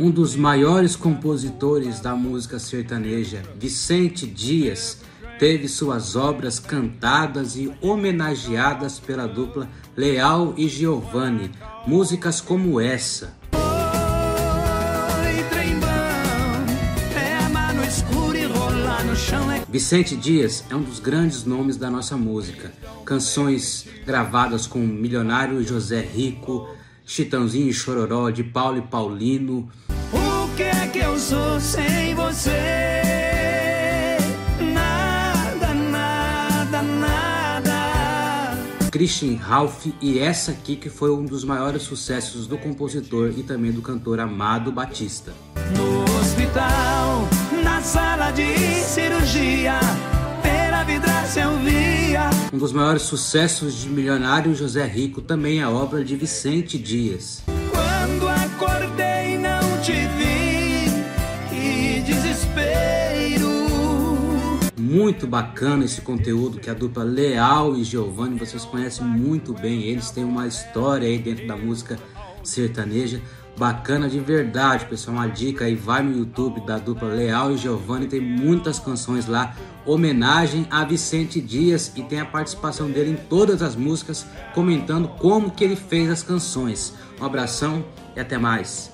Um dos maiores compositores da música sertaneja, Vicente Dias, teve suas obras cantadas e homenageadas pela dupla Leal e Giovanni. Músicas como essa. Vicente Dias é um dos grandes nomes da nossa música. Canções gravadas com Milionário José Rico, Chitãozinho e Chororó, de Paulo e Paulino. Eu sou sem você? Nada, nada, nada. Christian Ralph e essa aqui que foi um dos maiores sucessos do compositor e também do cantor Amado Batista. No hospital, na sala de cirurgia, pela vidraça eu via. Um dos maiores sucessos de Milionário José Rico também é a obra de Vicente Dias. Quando acordei Muito bacana esse conteúdo que a dupla Leal e Giovanni, vocês conhecem muito bem, eles têm uma história aí dentro da música sertaneja. Bacana de verdade, pessoal. Uma dica aí, vai no YouTube da dupla Leal e Giovanni, tem muitas canções lá, homenagem a Vicente Dias e tem a participação dele em todas as músicas, comentando como que ele fez as canções. Um abração e até mais.